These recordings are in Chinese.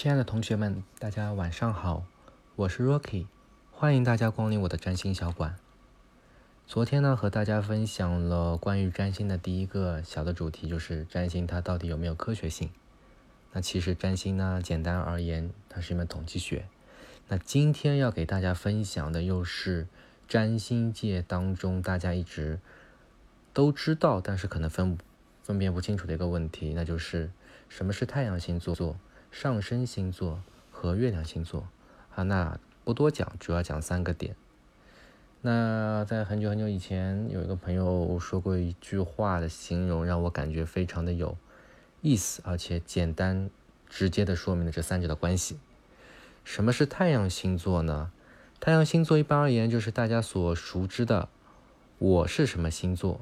亲爱的同学们，大家晚上好，我是 Rocky，欢迎大家光临我的占星小馆。昨天呢，和大家分享了关于占星的第一个小的主题，就是占星它到底有没有科学性？那其实占星呢，简单而言，它是一门统计学。那今天要给大家分享的，又是占星界当中大家一直都知道，但是可能分分辨不清楚的一个问题，那就是什么是太阳星座座？上升星座和月亮星座，啊，那不多讲，主要讲三个点。那在很久很久以前，有一个朋友说过一句话的形容，让我感觉非常的有意思，而且简单直接的说明了这三者的关系。什么是太阳星座呢？太阳星座一般而言就是大家所熟知的“我是什么星座”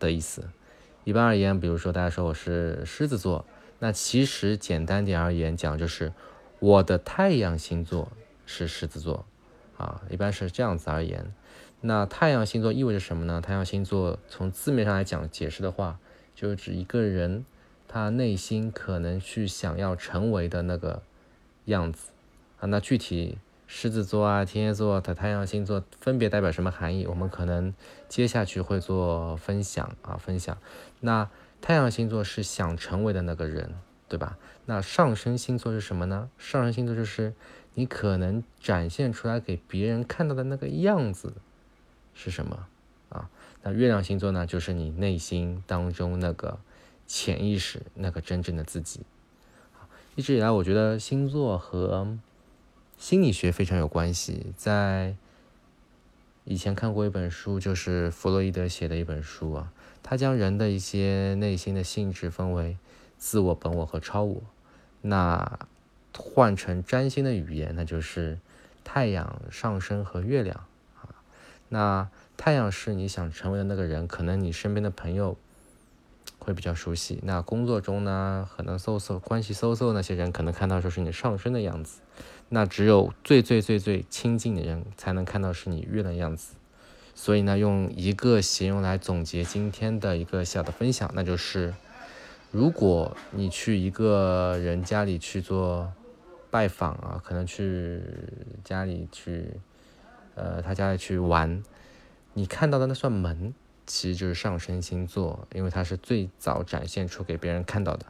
的意思。一般而言，比如说大家说我是狮子座。那其实简单点而言讲，就是我的太阳星座是狮子座，啊，一般是这样子而言。那太阳星座意味着什么呢？太阳星座从字面上来讲解释的话，就是指一个人他内心可能去想要成为的那个样子啊。那具体狮子座啊、天蝎座的太阳星座分别代表什么含义？我们可能接下去会做分享啊，分享。那。太阳星座是想成为的那个人，对吧？那上升星座是什么呢？上升星座就是你可能展现出来给别人看到的那个样子是什么啊？那月亮星座呢？就是你内心当中那个潜意识，那个真正的自己。一直以来，我觉得星座和心理学非常有关系。在以前看过一本书，就是弗洛伊德写的一本书啊。他将人的一些内心的性质分为自我、本我和超我。那换成占星的语言，那就是太阳、上升和月亮啊。那太阳是你想成为的那个人，可能你身边的朋友会比较熟悉。那工作中呢，可能搜搜关系搜搜那些人，可能看到说是你上升的样子。那只有最最最最亲近的人，才能看到是你月亮样子。所以呢，用一个形容来总结今天的一个小的分享，那就是，如果你去一个人家里去做拜访啊，可能去家里去，呃，他家里去玩，你看到的那扇门，其实就是上升星座，因为它是最早展现出给别人看到的。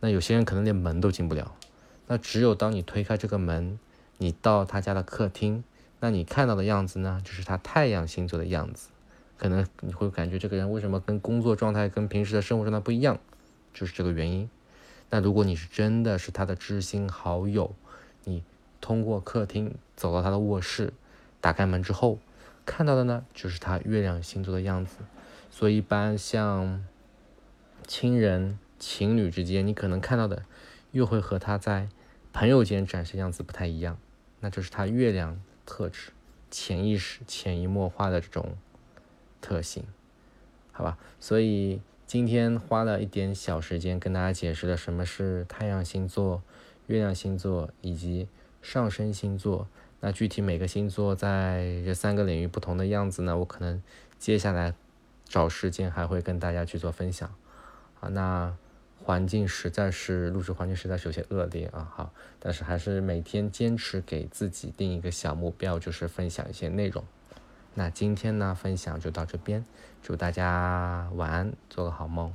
那有些人可能连门都进不了，那只有当你推开这个门，你到他家的客厅。那你看到的样子呢，就是他太阳星座的样子，可能你会感觉这个人为什么跟工作状态、跟平时的生活状态不一样，就是这个原因。那如果你是真的是他的知心好友，你通过客厅走到他的卧室，打开门之后看到的呢，就是他月亮星座的样子。所以一般像亲人、情侣之间，你可能看到的又会和他在朋友间展示样子不太一样，那就是他月亮。特质、潜意识、潜移默化的这种特性，好吧？所以今天花了一点小时间跟大家解释了什么是太阳星座、月亮星座以及上升星座。那具体每个星座在这三个领域不同的样子呢？我可能接下来找时间还会跟大家去做分享。啊，那。环境实在是录制环境实在是有些恶劣啊，好，但是还是每天坚持给自己定一个小目标，就是分享一些内容。那今天呢，分享就到这边，祝大家晚安，做个好梦。